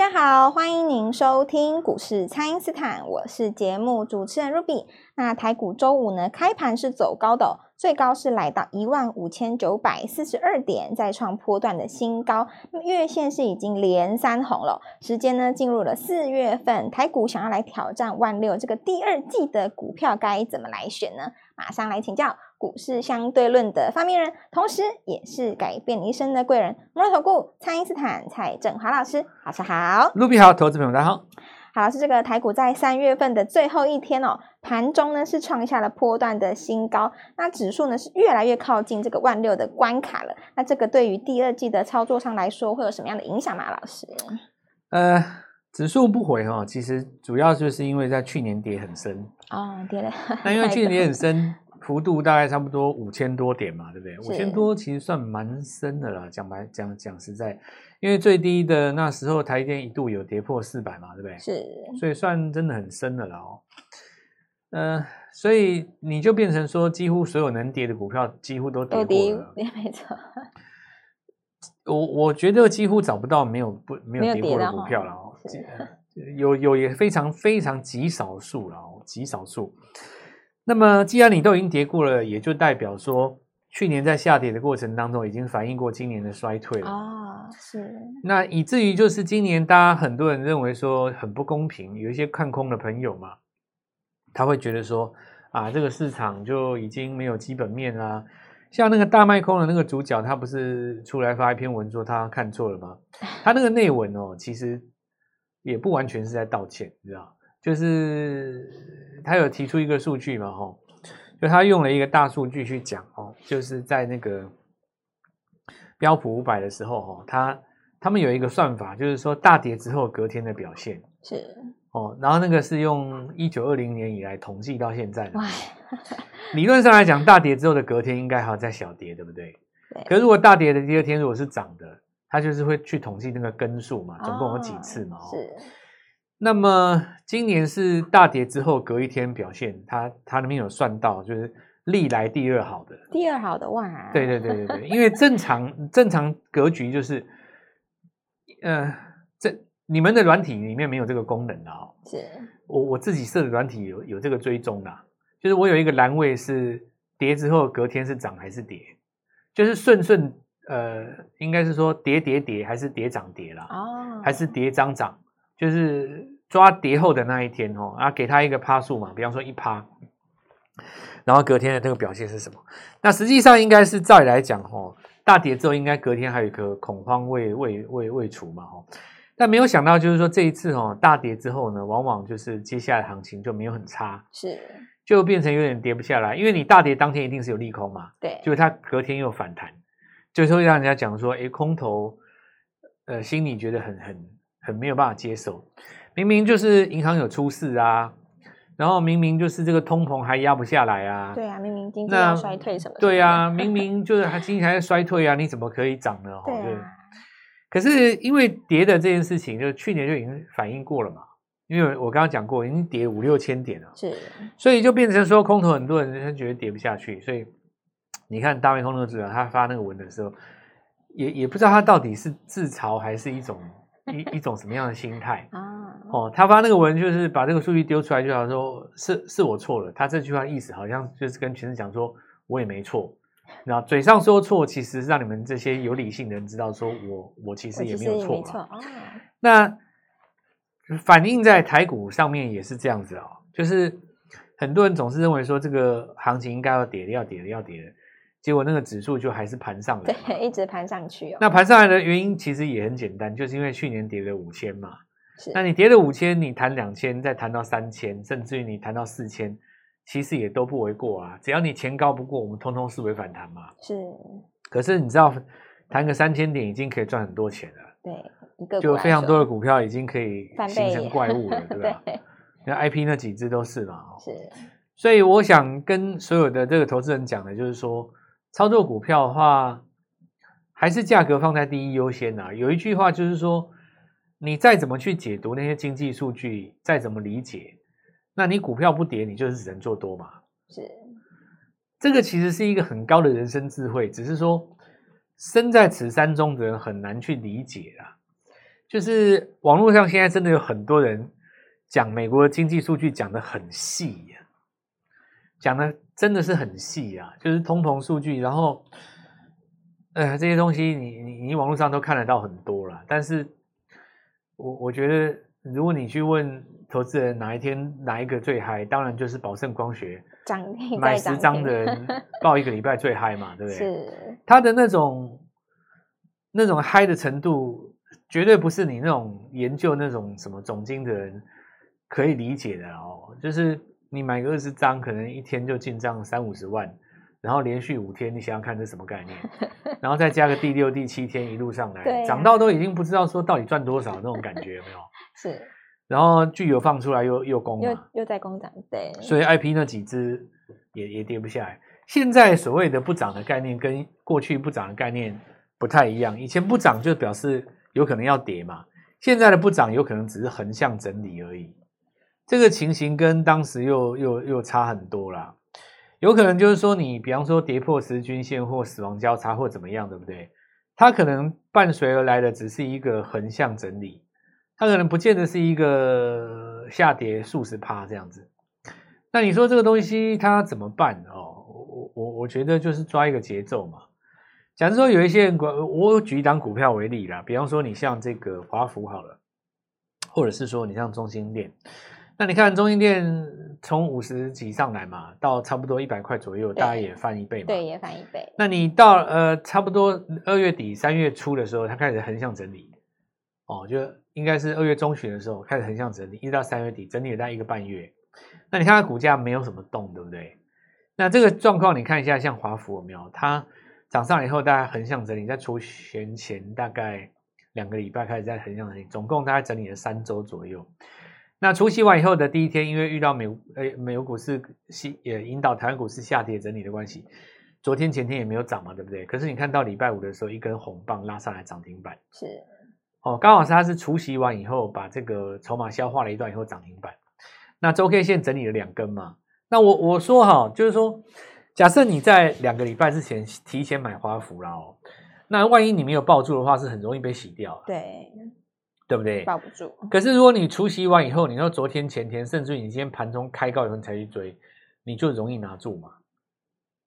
大家好，欢迎您收听股市蔡因斯坦，我是节目主持人 Ruby。那台股周五呢，开盘是走高的，最高是来到一万五千九百四十二点，再创波段的新高。那么月线是已经连三红了，时间呢进入了四月份，台股想要来挑战万六，这个第二季的股票该怎么来选呢？马上来请教。股市相对论的发明人，同时也是改变你一生的贵人——摩尔投顾蔡因斯坦蔡振华老师，老师好，卢比好，投资朋友大家好。好，老师，这个台股在三月份的最后一天哦，盘中呢是创下了波段的新高，那指数呢是越来越靠近这个万六的关卡了。那这个对于第二季的操作上来说，会有什么样的影响吗？老师？呃，指数不回哈，其实主要就是因为在去年跌很深哦，跌了。那因为去年跌很深。幅度大概差不多五千多点嘛，对不对？五千多其实算蛮深的了。讲白讲讲实在，因为最低的那时候台积电一度有跌破四百嘛，对不对？是，所以算真的很深的了哦。嗯、呃，所以你就变成说，几乎所有能跌的股票几乎都跌过了。也 没错。我我觉得几乎找不到没有不没有跌过的股票了哦。有有也非常非常极少数了哦，极少数。那么，既然你都已经跌过了，也就代表说，去年在下跌的过程当中，已经反映过今年的衰退了啊、哦。是。那以至于就是今年，大家很多人认为说很不公平，有一些看空的朋友嘛，他会觉得说啊，这个市场就已经没有基本面啦。像那个大卖空的那个主角，他不是出来发一篇文说他看错了吗？他那个内文哦，其实也不完全是在道歉，你知道。就是他有提出一个数据嘛，吼，就他用了一个大数据去讲哦，就是在那个标普五百的时候，哈，他他们有一个算法，就是说大跌之后隔天的表现是哦，然后那个是用一九二零年以来统计到现在的，理论上来讲，大跌之后的隔天应该还要再小跌，对不对？对。可是如果大跌的第二天如果是涨的，他就是会去统计那个根数嘛，总共有几次嘛，哦，是。那么今年是大跌之后隔一天表现，他他那边有算到，就是历来第二好的，第二好的哇！对对对对对，因为正常正常格局就是，呃，这你们的软体里面没有这个功能的哦。是，我我自己设的软体有有这个追踪的，就是我有一个栏位是跌之后隔天是涨还是跌，就是顺顺呃，应该是说跌跌跌还是跌涨跌啦，哦，还是跌涨涨。就是抓跌后的那一天哦，啊，给他一个趴数嘛，比方说一趴，然后隔天的这个表现是什么？那实际上应该是照理来讲哦，大跌之后应该隔天还有一个恐慌未未未未除嘛哦，但没有想到就是说这一次哦，大跌之后呢，往往就是接下来行情就没有很差，是。就变成有点跌不下来，因为你大跌当天一定是有利空嘛，对，就是它隔天又反弹，就是会让人家讲说，哎，空头，呃，心里觉得很很。很没有办法接受，明明就是银行有出事啊，然后明明就是这个通膨还压不下来啊，对啊，明明经济要衰退什么的，对啊，明明就是还经济还在衰退啊，你怎么可以涨呢？对啊，可是因为跌的这件事情，就去年就已经反映过了嘛，因为我刚刚讲过，已经跌五六千点了，是，所以就变成说空头很多人他觉得跌不下去，所以你看大卫空头主他发那个文的时候，也也不知道他到底是自嘲还是一种。一一种什么样的心态啊？哦，他发那个文就是把这个数据丢出来，就好像说是是我错了。他这句话意思好像就是跟全世界讲说，我也没错。那嘴上说错，其实是让你们这些有理性的人知道，说我我其实也没有错。错啊。那反映在台股上面也是这样子哦，就是很多人总是认为说这个行情应该要跌的，要跌的，要跌的。结果那个指数就还是盘上来，对，一直盘上去哦。那盘上来的原因其实也很简单，就是因为去年跌了五千嘛。是。那你跌了五千，你弹两千，再弹到三千，甚至于你弹到四千，其实也都不为过啊。只要你前高不过，我们通通视为反弹嘛。是。可是你知道，弹个三千点已经可以赚很多钱了。对，一个就非常多的股票已经可以形成怪物了，对 吧？那 IP 那几只都是嘛。是。所以我想跟所有的这个投资人讲的，就是说。操作股票的话，还是价格放在第一优先呐。有一句话就是说，你再怎么去解读那些经济数据，再怎么理解，那你股票不跌，你就是只能做多嘛。是，这个其实是一个很高的人生智慧，只是说身在此山中的人很难去理解啦。就是网络上现在真的有很多人讲美国的经济数据讲的很细呀，讲的真的是很细啊，就是通膨数据，然后呃这些东西你你你网络上都看得到很多了，但是我我觉得如果你去问投资人哪一天哪一个最嗨，当然就是宝盛光学涨停买十张的人 报一个礼拜最嗨嘛，对不对？是他的那种那种嗨的程度。绝对不是你那种研究那种什么总经的人可以理解的哦。就是你买个二十张，可能一天就进账三五十万，然后连续五天，你想想看这什么概念？然后再加个第六、第七天一路上来，涨、啊、到都已经不知道说到底赚多少那种感觉有没有？是。然后具有放出来又又攻又又在攻涨，对。所以 IP 那几只也也跌不下来。现在所谓的不涨的概念跟过去不涨的概念不太一样，以前不涨就表示。有可能要跌嘛？现在的不涨有可能只是横向整理而已。这个情形跟当时又又又差很多啦。有可能就是说，你比方说跌破十均线或死亡交叉或怎么样，对不对？它可能伴随而来的只是一个横向整理，它可能不见得是一个下跌数十趴这样子。那你说这个东西它怎么办哦？我我我觉得就是抓一个节奏嘛。假如说有一些人，我举一档股票为例啦，比方说你像这个华孚好了，或者是说你像中兴电，那你看中兴电从五十几上来嘛，到差不多一百块左右，大概也翻一倍嘛，对，也翻一倍。那你到呃差不多二月底三月初的时候，它开始横向整理，哦，就应该是二月中旬的时候开始横向整理，一直到三月底整理了大概一个半月。那你看它股价没有什么动，对不对？那这个状况你看一下，像华孚有没有它？涨上来以后，大概横向整理，在除权前大概两个礼拜开始在横向整理，总共大概整理了三周左右。那除夕完以后的第一天，因为遇到美诶美国股市也引导台湾股市下跌整理的关系，昨天前天也没有涨嘛，对不对？可是你看到礼拜五的时候，一根红棒拉上来涨停板，是哦，刚好是它是除夕完以后，把这个筹码消化了一段以后涨停板。那周 K 线整理了两根嘛，那我我说哈，就是说。假设你在两个礼拜之前提前买华孚了哦，那万一你没有抱住的话，是很容易被洗掉，对，对不对？抱不住。可是如果你除夕完以后，你说昨天、前天，甚至于你今天盘中开高以后你才去追，你就容易拿住嘛。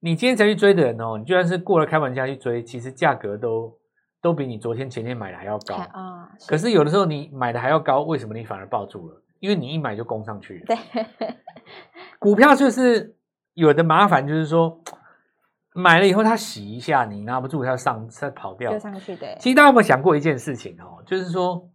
你今天才去追的人哦，你就算是过了开盘价去追，其实价格都都比你昨天、前天买的还要高啊。可是有的时候你买的还要高，为什么你反而抱住了？因为你一买就攻上去了。对，股票就是。有的麻烦就是说，买了以后它洗一下，你拿不住，它上它跑掉，就上去对。其实大家有没有想过一件事情哦，就是说，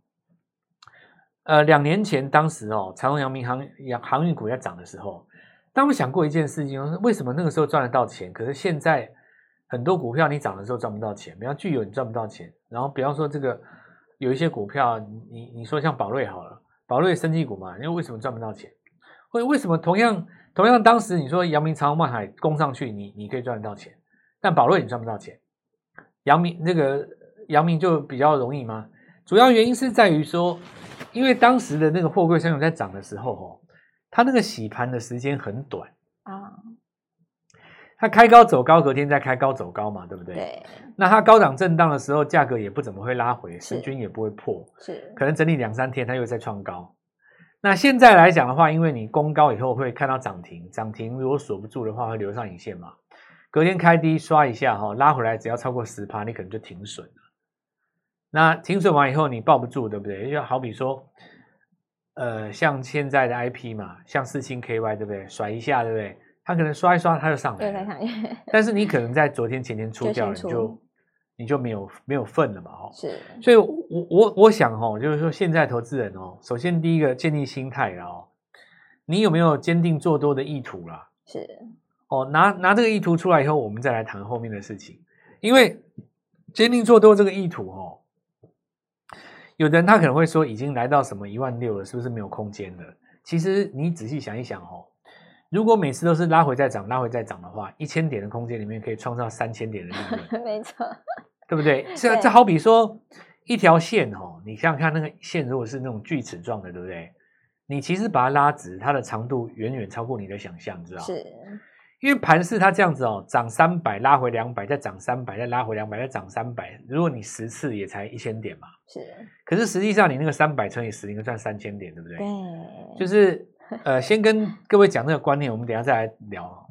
呃，两年前当时哦，长荣、阳明航航航运股在涨的时候，当我想过一件事情，为什么那个时候赚得到钱，可是现在很多股票你涨的时候赚不到钱，比方具有你赚不到钱，然后比方说这个有一些股票，你你说像宝瑞好了，宝瑞生技股嘛，因为为什么赚不到钱？为为什么同样？同样，当时你说阳明长荣万海攻上去，你你可以赚得到钱，但宝瑞你赚不到钱。阳明那个阳明就比较容易吗？主要原因是在于说，因为当时的那个货柜三雄在涨的时候，哦，它那个洗盘的时间很短啊，它开高走高，隔天再开高走高嘛，对不对？对。那它高档震荡的时候，价格也不怎么会拉回，十均也不会破，是可能整理两三天，它又再创高。那现在来讲的话，因为你攻高以后会看到涨停，涨停如果锁不住的话，会留上影线嘛。隔天开低刷一下哈，拉回来只要超过十趴，你可能就停损了。那停损完以后你抱不住，对不对？就好比说，呃，像现在的 IP 嘛，像四星 KY 对不对？甩一下对不对？它可能刷一刷它就上来了，但是你可能在昨天前天出掉了，你就。你就没有没有份了嘛？哦，是，所以我我我想哦，就是说现在投资人哦，首先第一个建立心态了哦，你有没有坚定做多的意图啦？是，哦，拿拿这个意图出来以后，我们再来谈后面的事情。因为坚定做多这个意图哦，有的人他可能会说，已经来到什么一万六了，是不是没有空间了？其实你仔细想一想哦。如果每次都是拉回再涨，拉回再涨的话，一千点的空间里面可以创造三千点的利润，没错，对不对？这这好比说一条线哦，你想想看，那个线如果是那种锯齿状的，对不对？你其实把它拉直，它的长度远远超过你的想象，知道？是。因为盘势它这样子哦，涨三百拉回两百，再涨三百再拉回两百，再涨三百。如果你十次也才一千点嘛，是。可是实际上你那个三百乘以十，应该赚三千点，对不对？对。就是 呃，先跟各位讲这个观念，我们等一下再来聊。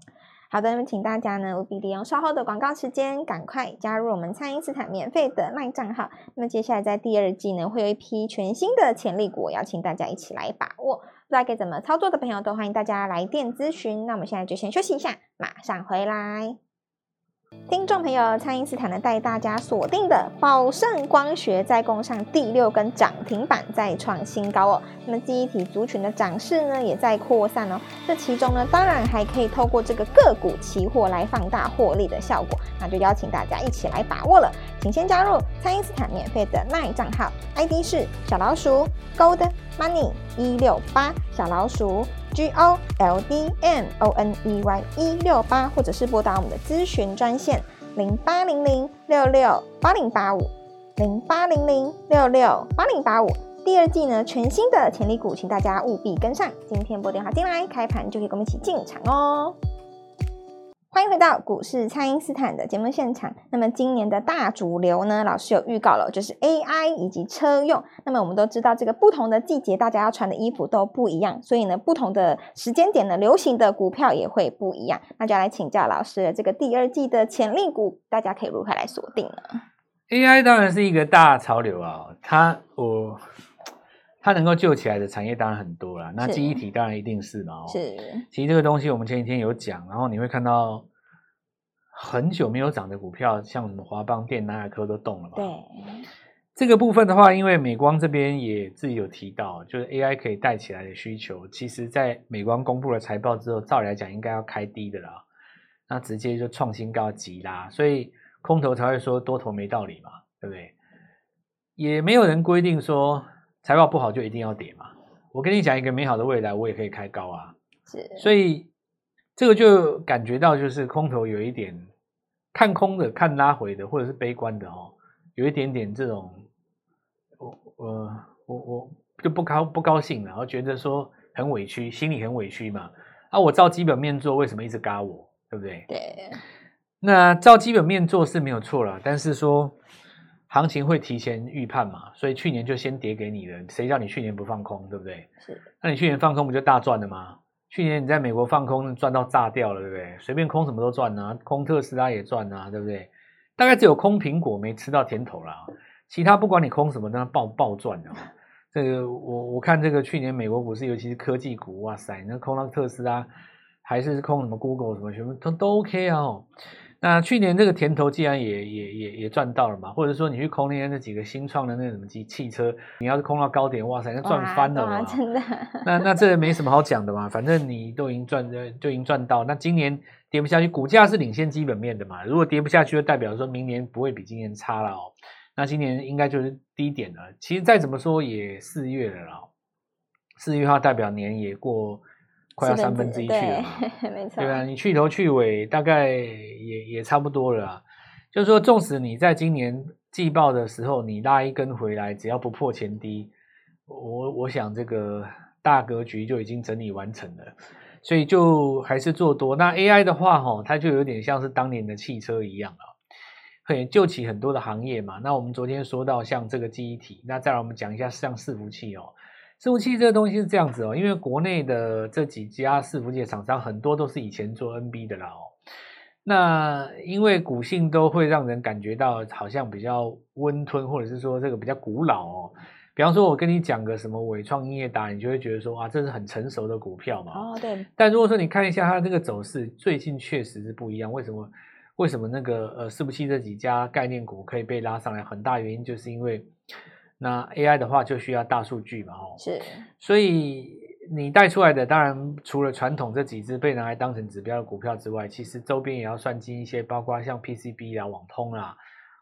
好的，那么请大家呢务必利用稍后的广告时间，赶快加入我们蔡英斯坦免费的卖账号。那么接下来在第二季呢，会有一批全新的潜力股，邀请大家一起来把握。不知道该怎么操作的朋友，都欢迎大家来电咨询。那我们现在就先休息一下，马上回来。听众朋友，蔡因斯坦呢带大家锁定的宝盛光学再攻上第六根涨停板，再创新高哦。那么记忆体族群的涨势呢也在扩散哦。这其中呢，当然还可以透过这个个股期货来放大获利的效果。那就邀请大家一起来把握了。请先加入蔡因斯坦免费的 LINE 账号，ID 是小老鼠 Gold Money 一六八小老鼠。G O L D M O N E Y 一六八，或者是拨打我们的咨询专线零八零零六六八零八五零八零零六六八零八五。第二季呢，全新的潜力股，请大家务必跟上。今天拨电话进来，开盘就可以跟我们一起进场哦。欢迎回到股市，蔡因斯坦的节目现场。那么今年的大主流呢，老师有预告了，就是 AI 以及车用。那么我们都知道，这个不同的季节，大家要穿的衣服都不一样，所以呢，不同的时间点呢，流行的股票也会不一样。那就来请教老师，这个第二季的潜力股，大家可以如何来锁定呢？AI 当然是一个大潮流啊，它我它能够救起来的产业当然很多了。那记忆体当然一定是嘛，是。其实这个东西我们前几天有讲，然后你会看到。很久没有涨的股票，像什么华邦电、南亚科都动了嘛？对，这个部分的话，因为美光这边也自己有提到，就是 AI 可以带起来的需求，其实在美光公布了财报之后，照理来讲应该要开低的啦，那直接就创新高急啦，所以空头才会说多头没道理嘛，对不对？也没有人规定说财报不好就一定要跌嘛。我跟你讲一个美好的未来，我也可以开高啊，是，所以。这个就感觉到就是空头有一点看空的、看拉回的，或者是悲观的哦，有一点点这种，我我我我就不高不高兴了，然后觉得说很委屈，心里很委屈嘛。啊，我照基本面做，为什么一直嘎我？对不对？对。那照基本面做是没有错了，但是说行情会提前预判嘛，所以去年就先跌给你了，谁叫你去年不放空，对不对？是。那你去年放空不就大赚了吗？去年你在美国放空赚到炸掉了，对不对？随便空什么都赚啊，空特斯拉也赚啊，对不对？大概只有空苹果没吃到甜头啦，其他不管你空什么，都爆爆赚的。这个我我看这个去年美国股市，尤其是科技股，哇塞，那空到特斯拉，还是空什么 Google 什么什么都都 OK 啊。那去年这个甜头既然也也也也赚到了嘛，或者说你去空那些那几个新创的那什么机汽车，你要是空到高点，哇塞，那赚翻了嘛！真的。那那这没什么好讲的嘛，反正你都已经赚，就已经赚到。那今年跌不下去，股价是领先基本面的嘛。如果跌不下去，就代表说明年不会比今年差了哦。那今年应该就是低点了。其实再怎么说也四月了啦，四月的话代表年也过。快要三分之一去了嘛，对，没错，对啊，你去头去尾大概也也差不多了啊。就是说，纵使你在今年季报的时候你拉一根回来，只要不破前低，我我想这个大格局就已经整理完成了。所以就还是做多。那 AI 的话，哈，它就有点像是当年的汽车一样啊，可以救起很多的行业嘛。那我们昨天说到像这个记忆体，那再来我们讲一下像伺服器哦。伺服器这个东西是这样子哦，因为国内的这几家伺服器的厂商很多都是以前做 NB 的啦哦。那因为股性都会让人感觉到好像比较温吞，或者是说这个比较古老哦。比方说，我跟你讲个什么伟创、音乐达，你就会觉得说哇，这是很成熟的股票嘛。哦，对。但如果说你看一下它这个走势，最近确实是不一样。为什么？为什么那个呃伺服器这几家概念股可以被拉上来？很大原因就是因为。那 AI 的话就需要大数据嘛，吼，是，所以你带出来的当然除了传统这几只被拿来当成指标的股票之外，其实周边也要算进一些，包括像 PCB 啊、网通啊，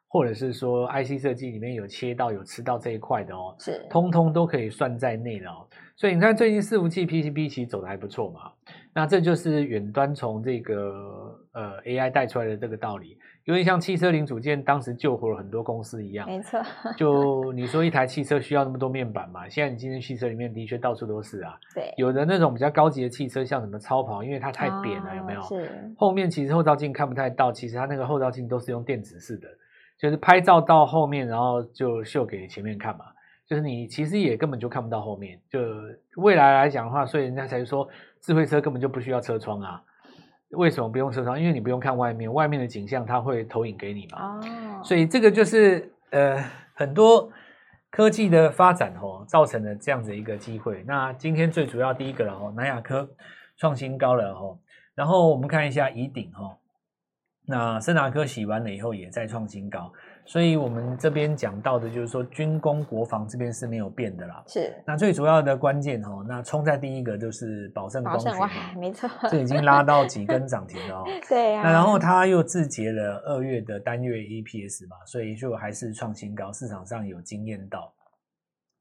或者是说 IC 设计里面有切到有吃到这一块的哦，是，通通都可以算在内的哦。所以你看最近伺服器 PCB 其实走的还不错嘛，那这就是远端从这个呃 AI 带出来的这个道理。有点像汽车零组件当时救活了很多公司一样，没错。就你说一台汽车需要那么多面板嘛？现在你今天汽车里面的确到处都是啊。对。有的那种比较高级的汽车，像什么超跑，因为它太扁了，哦、有没有？是。后面其实后照镜看不太到，其实它那个后照镜都是用电子式的，就是拍照到后面，然后就秀给前面看嘛。就是你其实也根本就看不到后面。就未来来讲的话，所以人家才说智慧车根本就不需要车窗啊。为什么不用车窗？因为你不用看外面，外面的景象它会投影给你嘛。哦。所以这个就是呃很多科技的发展哦，造成了这样子一个机会。那今天最主要第一个了哦，南亚科创新高了哦。然后我们看一下乙鼎哦，那森达科洗完了以后也在创新高。所以我们这边讲到的就是说，军工国防这边是没有变的啦。是。那最主要的关键哦，那冲在第一个就是宝盛光学，没错，这已经拉到几根涨停了哦。对呀、啊。那然后它又自结了二月的单月 EPS 嘛，所以就还是创新高，市场上有惊艳到。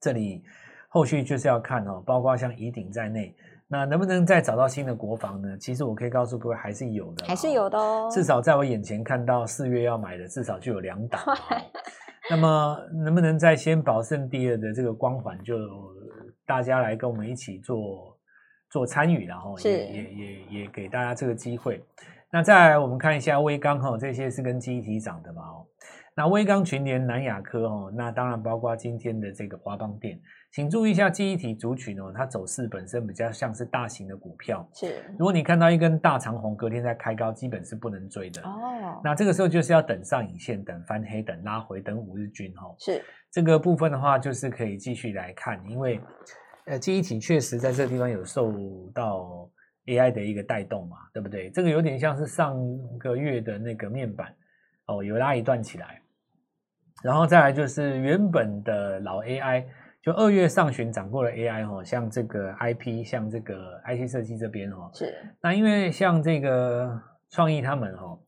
这里后续就是要看哦，包括像宜鼎在内。那能不能再找到新的国防呢？其实我可以告诉各位，还是有的，还是有的哦。至少在我眼前看到四月要买的，至少就有两档。那么能不能再先保胜第二的这个光环，就大家来跟我们一起做做参与，然后也也也也给大家这个机会。那再来我们看一下威刚哈，这些是跟记忆体涨的嘛？哦，那威刚群联、南亚科哦，那当然包括今天的这个华邦电。请注意一下记忆体族群哦，它走势本身比较像是大型的股票。是，如果你看到一根大长红，隔天再开高，基本是不能追的。哦，那这个时候就是要等上影线，等翻黑，等拉回，等五日均哦。是，这个部分的话，就是可以继续来看，因为呃，记忆体确实在这个地方有受到 AI 的一个带动嘛，对不对？这个有点像是上个月的那个面板哦，有拉一段起来，然后再来就是原本的老 AI。就二月上旬涨过了 AI 哈，像这个 IP，像这个 IC 设计这边哦，是。那因为像这个创意他们哦，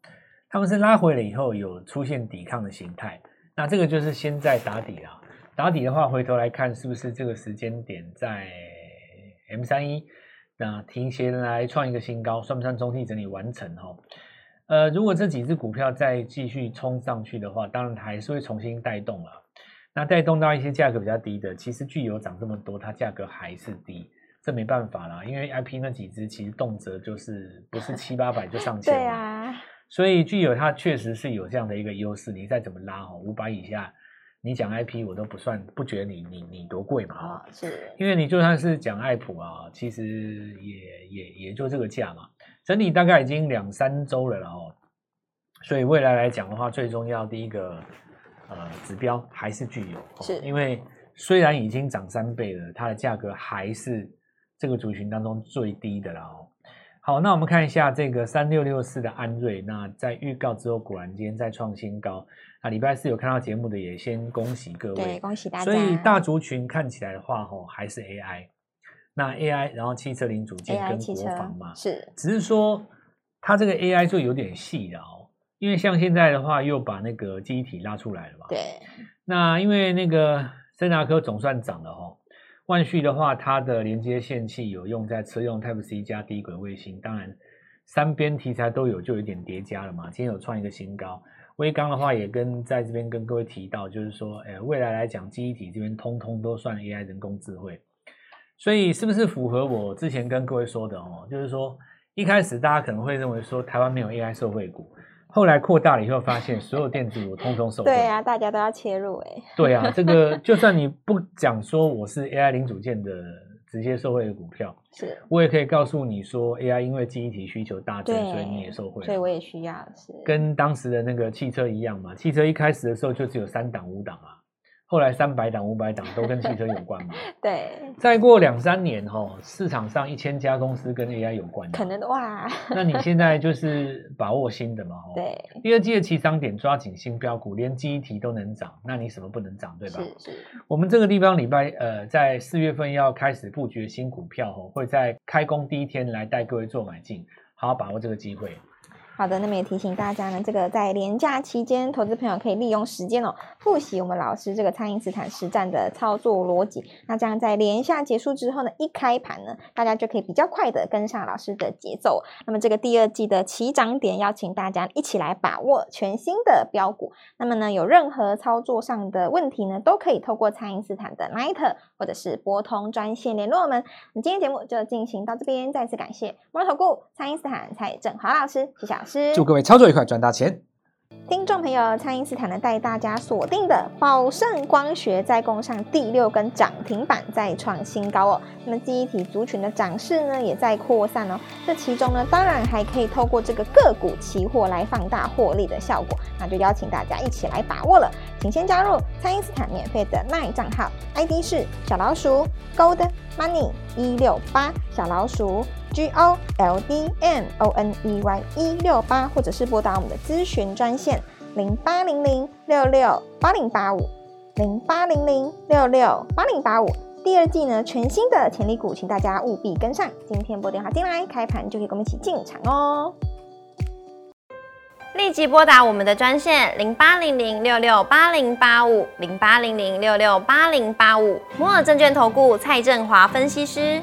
他们是拉回了以后有出现抵抗的形态，那这个就是先在打底啊，打底的话回头来看是不是这个时间点在 M 三一，那提前来创一个新高，算不算中期整理完成哦？呃，如果这几只股票再继续冲上去的话，当然还是会重新带动了。那带动到一些价格比较低的，其实具有涨这么多，它价格还是低，这没办法啦，因为 IP 那几只其实动辄就是不是七八百就上千 了，对啊，所以具有它确实是有这样的一个优势，你再怎么拉哦，五百以下，你讲 IP 我都不算不觉得你你你多贵嘛，哦，是，因为你就算是讲爱普啊，其实也也也就这个价嘛，整体大概已经两三周了了哦，所以未来来讲的话，最重要第一个。呃，指标还是具有，是因为虽然已经涨三倍了，它的价格还是这个族群当中最低的了哦。好，那我们看一下这个三六六四的安瑞，那在预告之后，果然今天再创新高。那礼拜四有看到节目的，也先恭喜各位，对，恭喜大家。所以大族群看起来的话，吼，还是 AI。那 AI，然后汽车零组件跟国防嘛，是，只是说它这个 AI 就有点细了哦。因为像现在的话，又把那个记忆体拉出来了嘛。对。那因为那个森达科总算涨了哦。万旭的话，它的连接线器有用在车用 Type C 加低轨卫星，当然三边题材都有，就有点叠加了嘛。今天有创一个新高。威刚的话也跟在这边跟各位提到，就是说，哎，未来来讲，记忆体这边通通都算 AI 人工智慧。所以是不是符合我之前跟各位说的哦？就是说，一开始大家可能会认为说，台湾没有 AI 受惠股。后来扩大了以后，发现所有电子我通通受惠。对啊，大家都要切入哎。对啊，这个就算你不讲说我是 AI 零组件的直接受惠的股票，是我也可以告诉你说 AI 因为记忆体需求大增，所以你也受惠。所以我也需要是。跟当时的那个汽车一样嘛，汽车一开始的时候就只有三档五档啊。后来三百档、五百档都跟汽车有关嘛？对。再过两三年哈，市场上一千家公司跟 AI 有关，可能的哇。那你现在就是把握新的嘛？对。第二季的起涨点，抓紧新标股，连记忆体都能涨，那你什么不能涨？对吧？是是。我们这个地方礼拜呃，在四月份要开始布局新股票哦，会在开工第一天来带各位做买进，好好把握这个机会。好的，那么也提醒大家呢，这个在连假期间，投资朋友可以利用时间哦，复习我们老师这个蔡因斯坦实战的操作逻辑。那这样在连假结束之后呢，一开盘呢，大家就可以比较快的跟上老师的节奏。那么这个第二季的起涨点，邀请大家一起来把握全新的标股。那么呢，有任何操作上的问题呢，都可以透过蔡因斯坦的 Light 或者是拨通专线联络我们。那今天节目就进行到这边，再次感谢摩尔投顾蔡因斯坦蔡振华老师，谢谢老师。祝各位操作愉快，赚大钱！听众朋友，蔡因斯坦呢带大家锁定的宝盛光学再攻上第六根涨停板，再创新高哦。那么记忆体族群的涨势呢也在扩散哦。这其中呢，当然还可以透过这个个股期货来放大获利的效果。那就邀请大家一起来把握了。请先加入蔡因斯坦免费的 LINE 账号，ID 是小老鼠 Gold Money 一六八小老鼠。G O L D M O N E Y 一六八，或者是拨打我们的咨询专线零八零零六六八零八五零八零零六六八零八五。第二季呢，全新的潜力股，请大家务必跟上。今天拨电话进来，开盘就可以跟我们一起进场哦。立即拨打我们的专线零八零零六六八零八五零八零零六六八零八五。摩尔证券投顾蔡振华分析师。